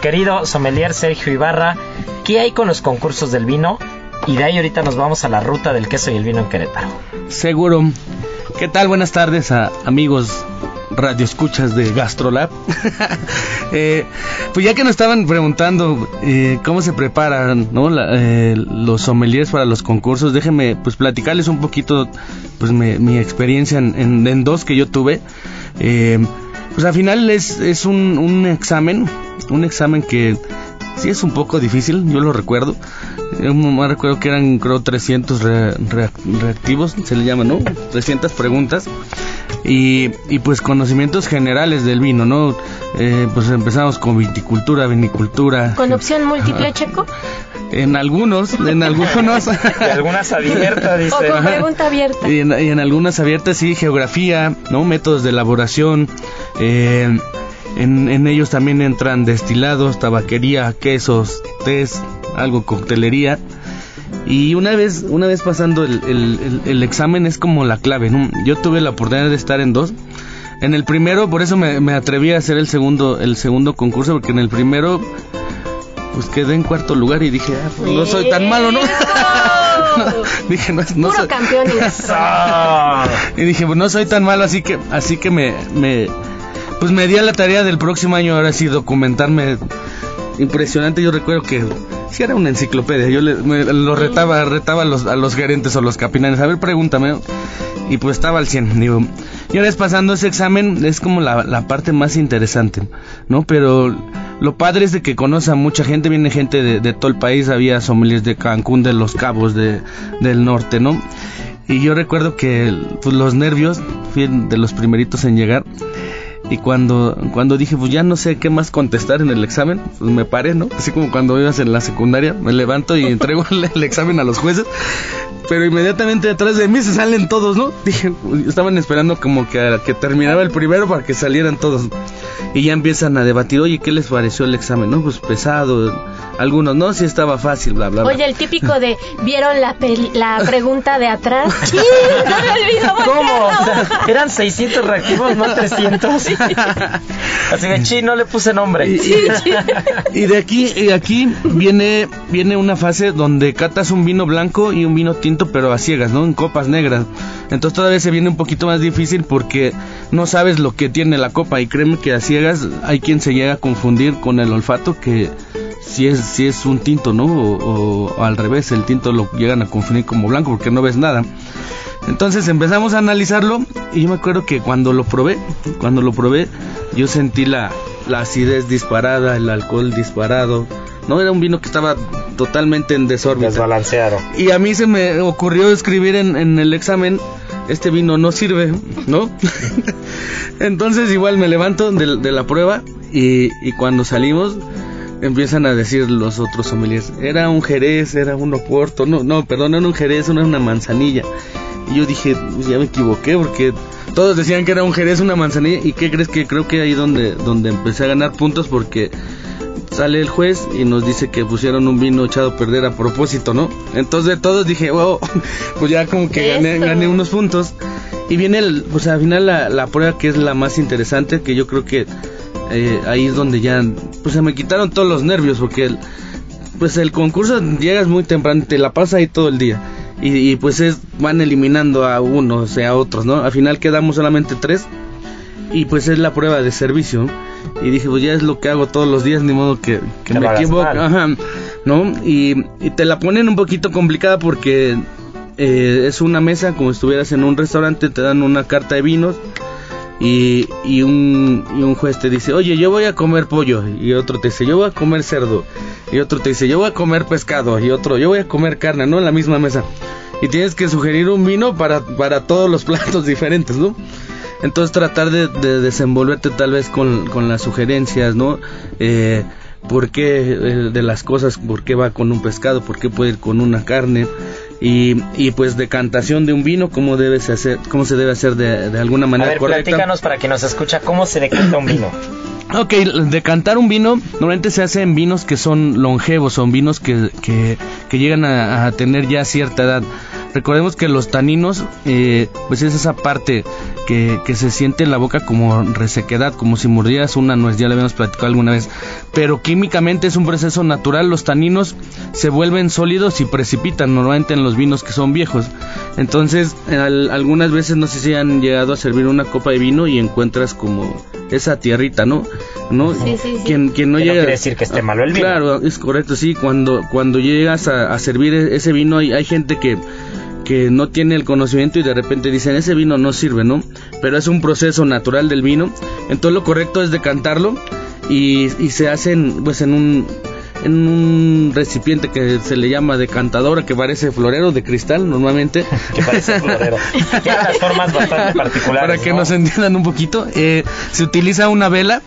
Querido sommelier Sergio Ibarra, ¿qué hay con los concursos del vino? Y de ahí ahorita nos vamos a la ruta del queso y el vino en Querétaro. Seguro. ¿Qué tal? Buenas tardes a amigos radioescuchas de Gastrolab. <laughs> Eh, pues ya que nos estaban preguntando eh, cómo se preparan ¿no? La- eh, los sommeliers para los concursos, déjenme pues platicarles un poquito pues me- mi experiencia en, en- en dos que yo tuve. Eh, pues al final es, es un, un examen, un examen que sí es un poco difícil, yo lo recuerdo. Yo me recuerdo que eran creo 300 re- re- reactivos, se le llama, ¿no? 300 preguntas. Y, y pues conocimientos generales del vino, ¿no? Eh, pues empezamos con viticultura, vinicultura. Con opción múltiple, Checo. En algunos, en algunos. <laughs> Y algunas abiertas, <laughs> O dice. con pregunta abierta. Y en, y en algunas abiertas sí, geografía, ¿no? Métodos de elaboración. eh, en, en ellos también entran destilados, tabaquería, quesos, test, algo coctelería. Y una vez, una vez pasando el, el- el- el examen es como la clave, ¿no? Yo tuve la oportunidad de estar en dos. En el primero, por eso me, me atreví a hacer el segundo, el segundo concurso, porque en el primero, pues quedé en cuarto lugar y dije, ah, pues no soy tan malo, <laughs> ¿no? Dije, no, no Puro soy- campeones. <laughs> Y dije, pues no soy tan malo, así que, así que me, me, pues me di a la tarea del próximo año ahora sí documentarme. Impresionante, yo recuerdo que si era una enciclopedia, yo le, me- lo retaba, retaba a los, a los gerentes o los capitanes, a ver, pregúntame, y pues estaba al 100, digo, y ahora es pasando ese examen, es como la, la parte más interesante, ¿no? Pero lo padre es de que conoce a mucha gente, viene gente de, de todo el país, había sommeliers de Cancún, de Los Cabos, de, del norte, ¿no? Y yo recuerdo que pues, los nervios, fui de los primeritos en llegar. Y cuando, cuando dije, pues ya no sé qué más contestar en el examen, pues me paré, ¿no? Así como cuando ibas en la secundaria, me levanto y entrego <laughs> el, examen a los jueces. Pero inmediatamente detrás de mí se salen todos, ¿no? <laughs> Dije, estaban esperando como que, que terminaba el primero para que salieran todos. Y ya empiezan a debatir, oye, ¿qué les pareció el examen? No, pues pesado. Algunos, no, sí estaba fácil, bla, bla, bla. Oye, el típico de, ¿vieron la, peli- la pregunta de atrás? <laughs> ¡Sí! ¡No me olvidó ¿Cómo? O sea, eran 600 reactivos, no 300. Así de chi, no le puse nombre. Y, y- y de aquí y de aquí viene viene una fase donde catas un vino blanco y un vino tinto pero a ciegas, ¿no? En copas negras. Entonces todavía se viene un poquito más difícil porque no sabes lo que tiene la copa y créeme que a ciegas hay quien se llega a confundir con el olfato que si es si es un tinto, ¿no? O, o al revés, el tinto lo llegan a confundir como blanco porque no ves nada. Entonces empezamos a analizarlo y yo me acuerdo que cuando lo probé, cuando lo probé, yo sentí la, la acidez disparada, el alcohol disparado. No era un vino que estaba totalmente en desórbita. Desbalanceado. Y a mí se me ocurrió escribir en, en el examen, este vino no sirve, ¿no? <laughs> Entonces igual me levanto de, de la prueba y, y cuando salimos empiezan a decir los otros sommeliers, era un jerez, era un oporto, no, no, perdón, era un jerez, no era una manzanilla. Y yo dije, "Pues ya me equivoqué porque todos decían que era un jerez, una manzanilla. ¿Y qué crees que creo que ahí donde, donde empecé a ganar puntos porque sale el juez y nos dice que pusieron un vino echado a perder a propósito, ¿no? Entonces todos dije, wow, <laughs> pues ya como que gané, gané unos puntos. Y viene, el, pues al final la, la prueba que es la más interesante, que yo creo que eh, ahí es donde ya, pues se me quitaron todos los nervios, porque el, pues el concurso llegas muy temprano, te la pasas ahí todo el día. Y, y, pues es, van eliminando a unos, a otros, ¿no? Al final quedamos solamente tres y pues es la prueba de servicio. Y dije, pues ya es lo que hago todos los días, ni modo que, me mal. Ajá, ¿no? Y, y te la ponen un poquito complicada porque eh, es una mesa como si estuvieras en un restaurante, te dan una carta de vinos y, y, un, y un juez te dice, oye, yo voy a comer pollo, y otro te dice, yo voy a comer cerdo, y otro te dice, yo voy a comer pescado, y otro, yo voy a comer carne, ¿no? En la misma mesa. y tienes que sugerir un vino para, para todos los <laughs> platos diferentes, ¿no? Entonces tratar de, desenvolverte tal vez con, con las sugerencias, ¿no? Eh, por qué eh, de las cosas, por qué va con un pescado, por qué puede ir con una carne y, y pues decantación de un vino, cómo debe hacer, cómo se debe hacer de, de alguna manera A ver, correcta. platícanos para quien nos escucha cómo se decanta un vino. <clears throat> Ok, decantar un vino normalmente se hace en vinos que son longevos, son vinos que, que, que llegan a, a, tener ya cierta edad. Recordemos que los taninos, eh, pues es esa parte que, que, se siente en la boca como resequedad, como si mordieras una nuez, ya lo habíamos platicado alguna vez. Pero químicamente es un proceso natural, los taninos se vuelven sólidos y precipitan normalmente en los vinos que son viejos. Entonces, al, algunas veces no sé si han llegado a servir una copa de vino y encuentras como esa tierrita, ¿no? ¿No? Sí, sí, sí. Quien, quien no Que llega... quiere decir que esté malo el vino. Claro, es correcto, sí. Cuando, cuando llegas a, a servir e, ese vino, hay, hay gente que que no tiene el conocimiento y de repente dicen ese vino no sirve, ¿no? Pero es un proceso natural del vino. Entonces lo correcto es decantarlo y, y se hacen pues en un en un recipiente que se le llama decantadora que parece florero de cristal normalmente <laughs> que parece florero tiene unas formas bastante particulares para que ¿no? nos entiendan un poquito eh, se utiliza una vela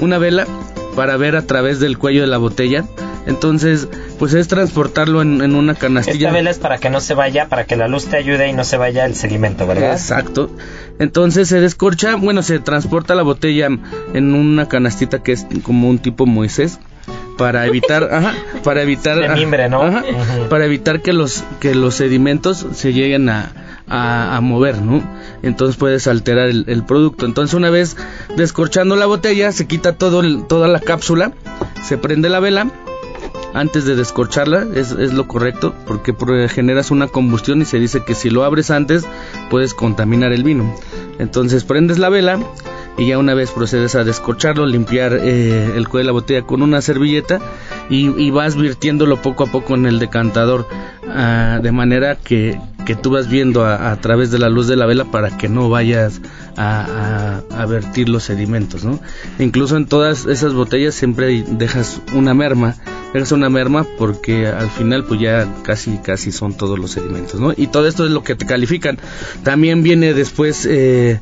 una vela para ver a través del cuello de la botella entonces pues es transportarlo en, en, una canastilla. Esta vela es para que no se vaya, para que la luz te ayude y no se vaya el sedimento, ¿verdad? Exacto. Entonces se descorcha, bueno, se transporta la botella en una canastita que es como un tipo Moisés para evitar, <laughs> ajá, para evitar, de mimbre, ¿no? Ajá, para evitar que los que los sedimentos se lleguen a, a, a mover, ¿no? Entonces puedes alterar el, el, producto. Entonces una vez descorchando la botella se quita todo el, toda la cápsula, se prende la vela antes de descorcharla es, es, lo correcto porque generas una combustión y se dice que si lo abres antes puedes contaminar el vino. Entonces prendes la vela y ya una vez procedes a descorcharlo limpiar eh, el cuello de la botella con una servilleta y, y, vas virtiéndolo poco a poco en el decantador uh, de manera que, que tú vas viendo a, través de la luz de la vela para que no vayas a, a, a vertir los sedimentos ¿no? incluso en todas esas botellas siempre dejas una merma es una merma porque al final pues ya casi casi son todos los sedimentos, ¿no? Y todo esto es lo que te califican. También viene después eh,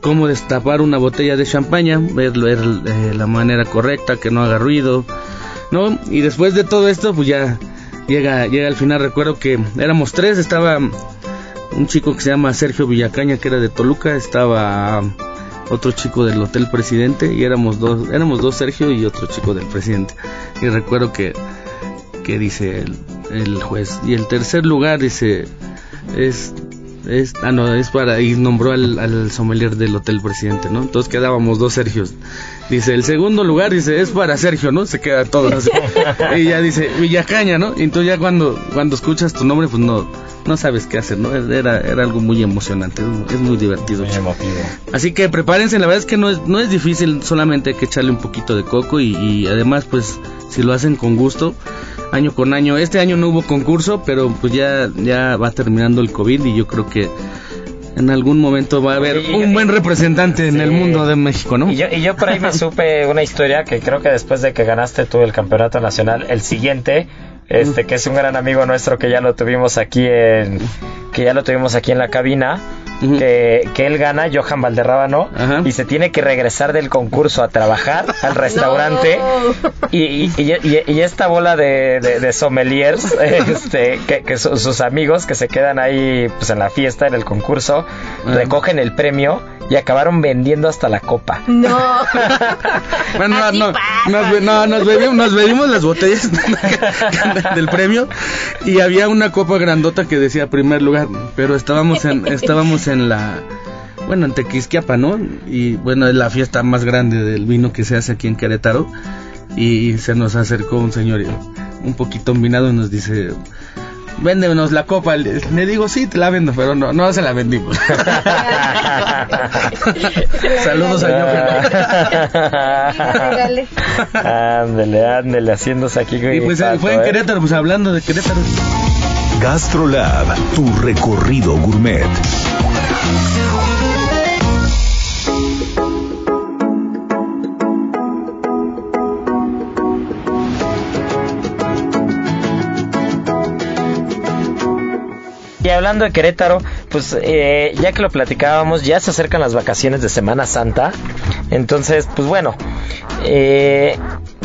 cómo destapar una botella de champaña, ver, ver eh, la manera correcta, que no haga ruido, ¿no? Y después de todo esto pues ya llega llega al final. Recuerdo que éramos tres, estaba un chico que se llama Sergio Villacaña que era de Toluca, estaba otro chico del Hotel Presidente y éramos dos, éramos dos Sergio y otro chico del Presidente. Y recuerdo que, que dice el, el juez. Y el tercer lugar dice, es, es, ah no, es para, y nombró al, al sommelier del Hotel Presidente, ¿no? Entonces quedábamos dos Sergios. Dice, el segundo lugar, dice, es para Sergio, ¿no? Se queda todo así. <laughs> y ya dice, Villacaña, ¿no? Y entonces ya cuando, cuando escuchas tu nombre, pues no, no sabes qué hacer, ¿no? Era, era algo muy emocionante, es muy divertido. Muy emotivo. Así que prepárense, la verdad es que no es, no es difícil, solamente hay que echarle un poquito de coco y, y además, pues, si lo hacen con gusto, año con año. Este año no hubo concurso, pero pues ya, ya va terminando el COVID y yo creo que en algún momento va a haber y, un buen representante en el mundo de México, ¿no? Y yo, y yo por ahí me <laughs> supe una historia que creo que después de que ganaste tú el campeonato nacional, el siguiente, este, que es un gran amigo nuestro que ya lo tuvimos aquí en, que ya lo tuvimos aquí en la cabina, uh -huh. que, que, él gana, Johan Valderrábano, uh -huh. y se tiene que regresar del concurso a trabajar al <laughs> restaurante. no. y, y, y, y, esta bola de, de, de sommeliers, <laughs> este, que, que su, sus amigos que se quedan ahí pues, en la fiesta, en el concurso, recogen el premio y acabaron vendiendo hasta la copa. No. <laughs> bueno, no, nos, no, nos, bebimos, nos bebimos las botellas <laughs> del premio y había una copa grandota que decía primer lugar, pero estábamos en, estábamos en la bueno, en Tequisquiapa, ¿no? Y bueno, es la fiesta más grande del vino que se hace aquí en Querétaro. Y se nos acercó un señor un poquito envinado y nos dice, véndenos la copa. Le digo, sí, te la vendo, pero no, no se la vendimos. <laughs> Saludos a Ándele, ándele, haciéndose aquí. Y pues pato, fue en Querétaro, ¿eh? pues hablando de Querétaro. Gastrolab, tu recorrido gourmet. Hablando de Querétaro, pues eh, ya que lo platicábamos, ya se acercan las vacaciones de Semana Santa. Entonces, pues bueno, eh,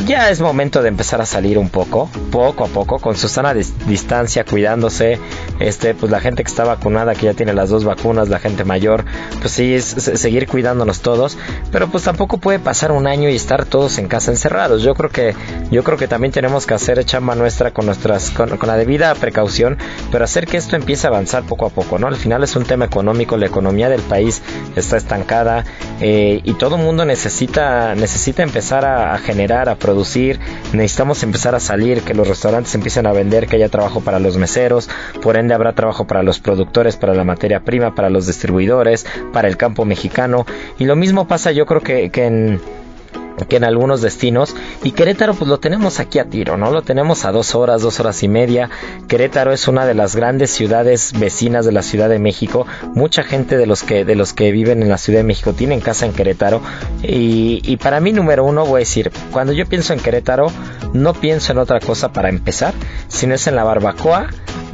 ya es momento de empezar a salir un poco, poco a poco, con su sana distancia, cuidándose. Este, pues la gente que está vacunada, que ya tiene las dos vacunas, la gente mayor, pues sí, es, seguir cuidándonos todos. Pero pues tampoco puede pasar un año y estar todos en casa encerrados. Yo creo que, yo creo que también tenemos que hacer chamba nuestra con nuestras, con, la debida precaución, pero hacer que esto empiece a avanzar poco a poco, ¿no? Al final es un tema económico, la economía del país está estancada eh, y todo el mundo necesita, necesita empezar a, a generar, a producir, necesitamos empezar a salir, que los restaurantes empiecen a vender, que haya trabajo para los meseros, por ende habrá trabajo para los productores, para la materia prima, para los distribuidores, para el campo mexicano. Y lo mismo pasa yo creo que, que en que en algunos destinos y Querétaro pues lo tenemos aquí a tiro, ¿no? Lo tenemos a dos horas, dos horas y media. Querétaro es una de las grandes ciudades vecinas de la Ciudad de México. Mucha gente de los que de los que viven en la Ciudad de México tienen casa en Querétaro y, y para mí número uno voy a decir cuando yo pienso en Querétaro no pienso en otra cosa para empezar, sino es en la barbacoa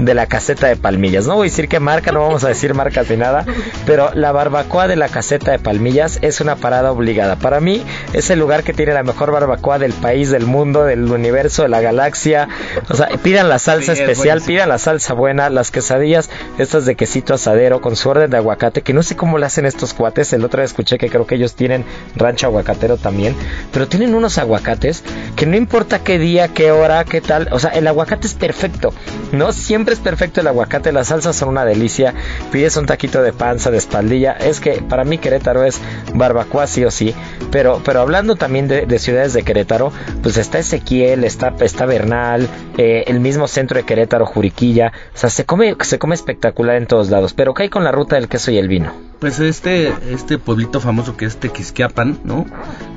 de la caseta de Palmillas. No voy a decir qué marca, no vamos a decir marcas ni nada, pero la barbacoa de la caseta de Palmillas es una parada obligada. Para mí es el lugar que tiene la mejor barbacoa del país, del mundo, del universo, de la galaxia. O sea, pidan la salsa especial, pidan la salsa buena, las quesadillas, estas de quesito asadero con su orden de aguacate, que no sé cómo le hacen estos cuates. El otro día escuché que creo que ellos tienen rancho aguacatero también, pero tienen unos aguacates que no importa qué día, qué hora, qué tal, o sea, el aguacate es perfecto, ¿no? Siempre es perfecto el aguacate, las salsas son una delicia. Pides un taquito de panza, de espaldilla. Es que para mí Querétaro es barbacoa sí o sí. Pero, pero hablando también de, ciudades de Querétaro, pues está Ezequiel, está, Bernal, eh, el mismo centro de Querétaro, Juriquilla. O sea, se come, se come espectacular en todos lados. Pero ¿qué hay con la ruta del queso y el vino? Pues este, este pueblito famoso que es Tequisquiapan, ¿no?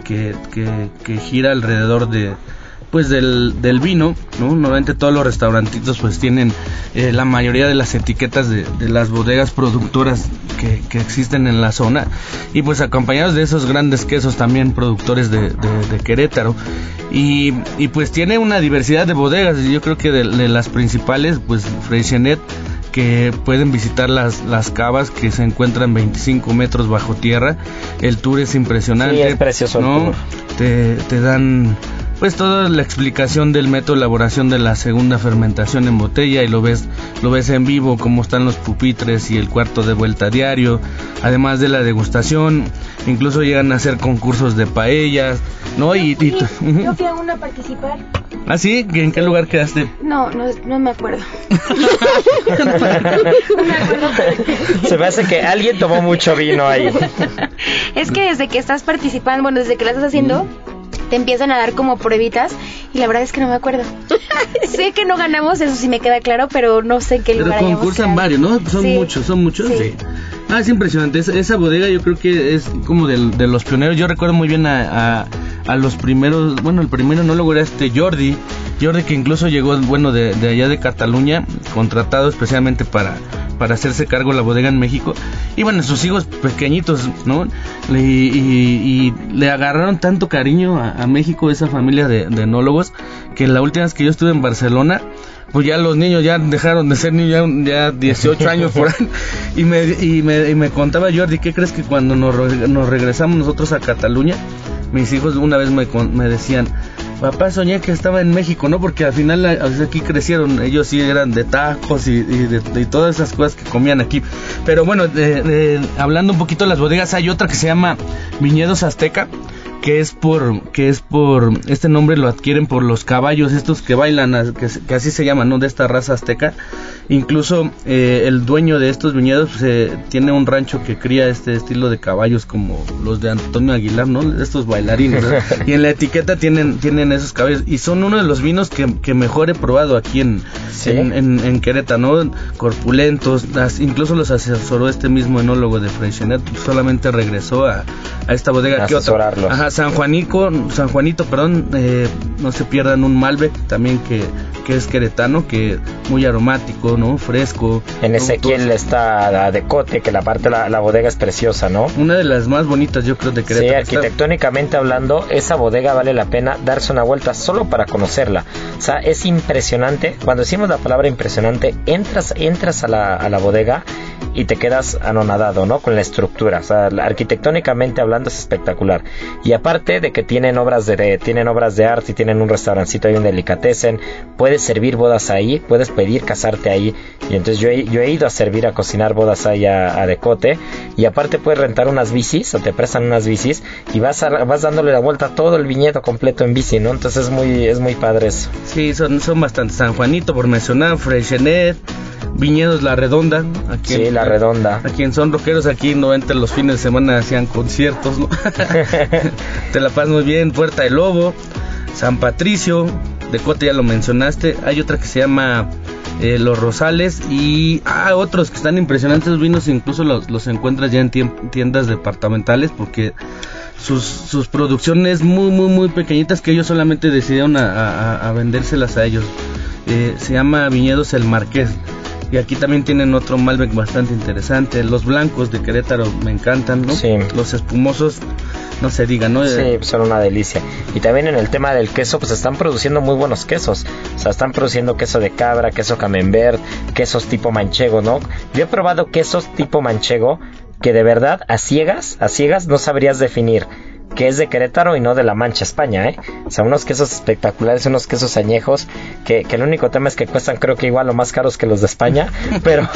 que, que gira alrededor de pues del, del vino, ¿no? Normalmente todos los restaurantitos pues tienen eh, la mayoría de las etiquetas de, las bodegas productoras que, que, existen en la zona y pues acompañados de esos grandes quesos también productores de, de, Querétaro y, y, pues tiene una diversidad de bodegas yo creo que de, las principales pues Freixenet que pueden visitar las, las cavas que se encuentran 25 metros bajo tierra. El tour es impresionante. Sí, es precioso. ¿no? Te, te dan pues toda la explicación del método de elaboración de la segunda fermentación en botella y lo ves lo ves en vivo cómo están los pupitres y el cuarto de vuelta diario además de la degustación incluso llegan a hacer concursos de paellas no y, yo fui a una a participar ¿Ah, sí? ¿En qué lugar quedaste? No, no, no me acuerdo. <laughs> Se me hace que alguien tomó mucho vino ahí. Es que desde que estás participando, bueno, desde que lo estás haciendo, te empiezan a dar como pruebitas y la verdad es que no me acuerdo. <laughs> sé que no ganamos, eso sí me queda claro, pero no sé qué lugar Pero concursan varios, ¿no? Son muchos, son muchos. Sí. Ah, es impresionante. Esa, bodega yo creo que es como de, de los pioneros. Yo recuerdo muy bien a, a, los primeros, bueno, el primero no lo era este Jordi. Jordi que incluso llegó, bueno, de, de allá de Cataluña, contratado especialmente para para hacerse cargo de la bodega en México. Y bueno, sus hijos pequeñitos, ¿no? Y, le agarraron tanto cariño a, México, esa familia de, enólogos, que la última vez que yo estuve en Barcelona, pues ya los niños ya dejaron de ser niños, ya, 18 años por ahí. Y me, y, me, y me contaba Jordi, ¿qué crees que cuando nos, nos regresamos nosotros a Cataluña, mis hijos una vez me, me decían, papá soñé que estaba en México, ¿no? Porque al final aquí crecieron, ellos sí eran de tacos y, de, todas esas cosas que comían aquí. Pero bueno, hablando un poquito de las bodegas, hay otra que se llama Viñedos Azteca que es por que es por este nombre lo adquieren por los caballos estos que bailan que, así se llaman no de esta raza azteca. Incluso eh, el dueño de estos viñedos pues, tiene un rancho que cría este estilo de caballos como los de Antonio Aguilar no estos bailarines <laughs> y en la etiqueta tienen tienen esos caballos. Y son uno de los vinos que, mejor he probado aquí en en, en, Querétaro no corpulentos incluso los asesoró este mismo enólogo de Freixenet solamente regresó a, a esta bodega. Que otra. Ajá, San Juanico, San Juanito, perdón, eh, no se pierdan un Malbec también que, que es queretano, que muy aromático, ¿no? Fresco. En Ezequiel está la decote, que la parte la, la bodega es preciosa, ¿no? Una de las más bonitas, yo creo, de Querétaro. Sí, arquitectónicamente hablando, esa bodega vale la pena darse una vuelta solo para conocerla. O sea, es impresionante. Cuando decimos la palabra impresionante, entras, entras a la, a la bodega y te quedas anonadado, ¿no? Con la estructura. O sea, arquitectónicamente hablando es espectacular. Y aparte de que tienen obras de, tienen obras de arte y tienen un restaurancito ahí, un delicatessen, puedes servir bodas ahí, puedes pedir casarte ahí. Y entonces yo he, ido a servir a cocinar bodas ahí a, Decote. Y aparte puedes rentar unas bicis o te prestan unas bicis y vas, vas dándole la vuelta a todo el viñedo completo en bici, ¿no? Entonces es muy, es muy padre eso. Sí, son, son bastante. San Juanito, por mencionar, Freixenet. Viñedos La Redonda. Aquí sí, La Redonda. A quien son rockeros, aquí no entre los fines de semana hacían conciertos, ¿no? <laughs> <laughs> Te la pasas muy bien. Puerta del Lobo, San Patricio, de Cote ya lo mencionaste. Hay otra que se llama eh, Los Rosales y ah, otros que están impresionantes vinos, incluso los, los encuentras ya en tiendas departamentales porque sus, sus producciones muy, muy, muy pequeñitas que ellos solamente decidieron a, vendérselas a ellos. Eh, se llama Viñedos El Marqués. Y aquí también tienen otro Malbec bastante interesante. Los blancos de Querétaro me encantan, ¿no? Sí. Los espumosos, no se diga, ¿no? Sí, son una delicia. Y también en el tema del queso, pues están produciendo muy buenos quesos. O sea, están produciendo queso de cabra, queso camembert, quesos tipo manchego, ¿no? Yo he probado quesos tipo manchego que de verdad a ciegas, a ciegas no sabrías definir que es de Querétaro y no de La Mancha, España, ¿eh? O sea, unos quesos espectaculares, unos quesos añejos, que, que el único tema es que cuestan creo que igual o más caros que los de España, <laughs> pero,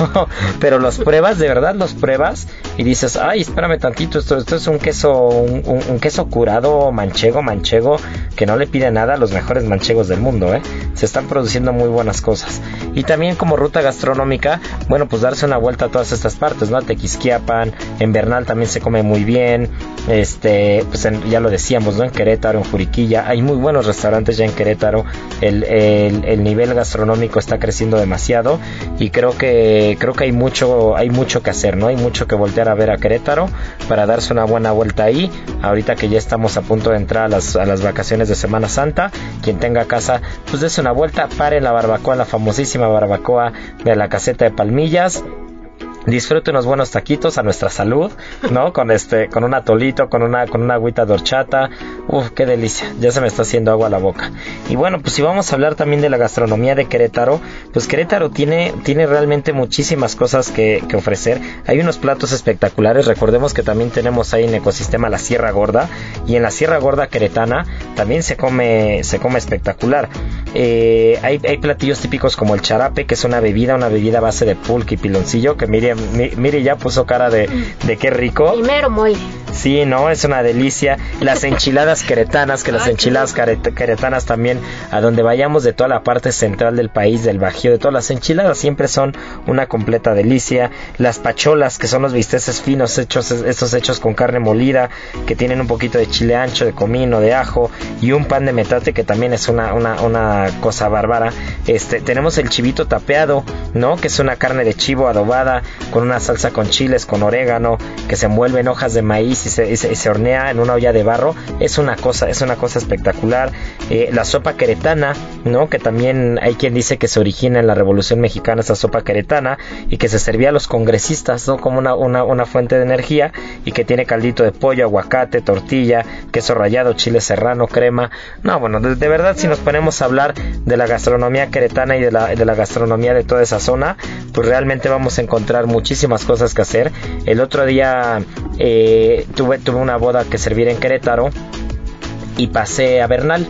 pero los pruebas, de verdad los pruebas y dices, ay, espérame tantito, esto, esto es un queso, un, queso curado manchego, manchego, que no le pide nada a los mejores manchegos del mundo, ¿eh? Se están produciendo muy buenas cosas. Y también como ruta gastronómica, bueno, pues darse una vuelta a todas estas partes, ¿no? Tequisquiapan, en Bernal también se come muy bien, este, pues ya lo decíamos, ¿no? En Querétaro, en Juriquilla, hay muy buenos restaurantes ya en Querétaro, el, el, nivel gastronómico está creciendo demasiado y creo que, creo que hay mucho, hay mucho que hacer, ¿no? Hay mucho que voltear a ver a Querétaro para darse una buena vuelta ahí, ahorita que ya estamos a punto de entrar a las, vacaciones de Semana Santa, quien tenga casa, pues dése una vuelta, pare en la barbacoa, la famosísima barbacoa de la caseta de Palmillas, disfrute unos buenos taquitos a nuestra salud, ¿no? Con este, con un atolito, con una, con una agüita de horchata. Uf, qué delicia. Ya se me está haciendo agua a la boca. Y bueno, pues si vamos a hablar también de la gastronomía de Querétaro, pues Querétaro tiene, tiene realmente muchísimas cosas que, que ofrecer. Hay unos platos espectaculares. Recordemos que también tenemos ahí en ecosistema la Sierra Gorda. Y en la Sierra Gorda queretana también se come, se come espectacular. Eh, hay, hay platillos típicos como el charape, que es una bebida, una bebida a base de pulque y piloncillo, que Miriam mire, ya puso cara de, de qué rico. Primero mole. Sí, no, es una delicia. Las enchiladas <laughs> queretanas, que las enchiladas queretanas también, a donde vayamos de toda la parte central del país, del Bajío, de todas las enchiladas, siempre son una completa delicia. Las pacholas, que son los bisteces finos hechos, estos hechos con carne molida, que tienen un poquito de chile ancho, de comino, de ajo, y un pan de metate, que también es una, una, una cosa bárbara. Este, tenemos el chivito tapeado, ¿no? Que es una carne de chivo adobada, con una salsa con chiles, con orégano, que se envuelve en hojas de maíz y se, se, hornea en una olla de barro. Es una cosa, es una cosa espectacular. Eh, la sopa queretana, ¿no? Que también hay quien dice que se origina en la Revolución Mexicana esa sopa queretana y que se servía a los congresistas, ¿no? Como una, una, una fuente de energía y que tiene caldito de pollo, aguacate, tortilla, queso rallado, chile serrano, crema. No, bueno, de, verdad si nos ponemos a hablar de la gastronomía queretana y de la, de la gastronomía de toda esa zona, pues realmente vamos a encontrar muchísimas cosas que hacer. El otro día eh, tuve, tuve una boda que servir en Querétaro y pasé a Bernal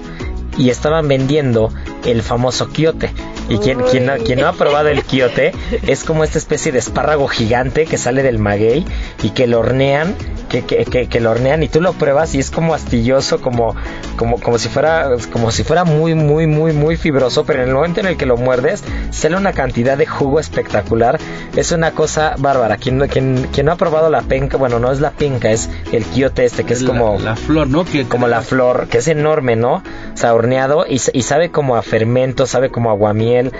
y estaban vendiendo el famoso quiote. Y quien, quien, quien, no ha probado el quiote <laughs> es como esta especie de espárrago gigante que sale del maguey y que lo hornean que, que, que, lo hornean y tú lo pruebas y es como astilloso, como, como, como si fuera, como si fuera muy, muy, muy, muy fibroso, pero en el momento en el que lo muerdes, sale una cantidad de jugo espectacular. Es una cosa bárbara. Quien, quien, quien no ha probado la penca, bueno, no es la penca, es el quiote este, que es como la flor, ¿no? Que, como la flor, que es enorme, ¿no? O sea, horneado y, y sabe como a fermento, sabe como a aguamiel.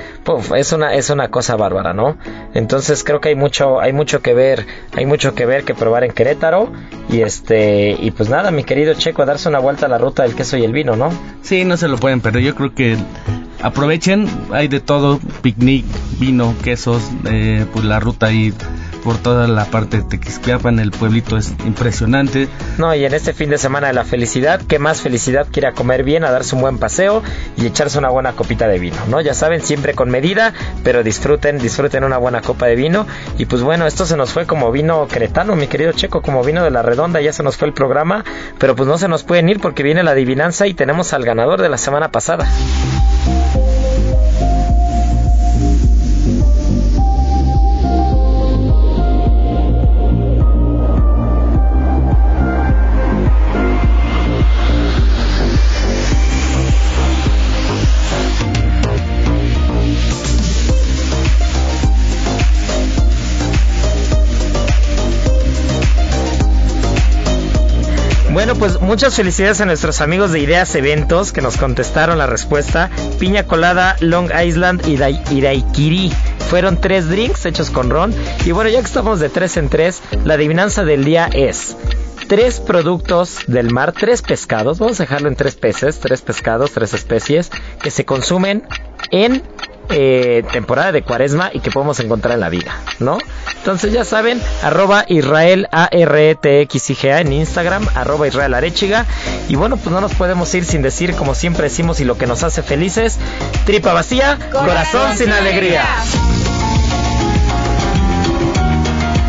es una, es una cosa bárbara, ¿no? Entonces creo que hay mucho, hay mucho que ver, hay mucho que ver que probar en Querétaro Y este, y pues nada, mi querido Checo, a darse una vuelta a la ruta del queso y el vino, ¿no? Sí, no se lo pueden perder. Yo creo que aprovechen, hay de todo, picnic, vino, quesos, eh, pues la ruta ahí por toda la parte de Tequisquiapan, el pueblito es impresionante. No, y en este fin de semana de la felicidad, ¿qué más felicidad quiere comer bien, a darse un buen paseo y echarse una buena copita de vino, ¿no? Ya saben, siempre con medida, pero disfruten, disfruten una buena copa de vino. Y pues bueno, esto se nos fue como vino cretano, mi querido Checo, como vino de la redonda, ya se nos fue el programa, pero pues no se nos pueden ir porque viene la adivinanza y tenemos al ganador de la semana pasada. Pues muchas felicidades a nuestros amigos de Ideas Eventos que nos contestaron la respuesta. Piña colada, Long Island y Daiquiri. Fueron tres drinks hechos con ron. Y bueno, ya que estamos de tres en tres, la adivinanza del día es tres productos del mar, tres pescados, vamos a dejarlo en tres peces, tres pescados, tres especies que se consumen en eh, temporada de cuaresma y que podemos encontrar en la vida, ¿no? Entonces ya saben, arroba Israel a r e t x i g -A en Instagram, arroba Israel Arechiga. Y bueno, pues no nos podemos ir sin decir, como siempre decimos, y lo que nos hace felices, tripa vacía, corazón, sin alegría.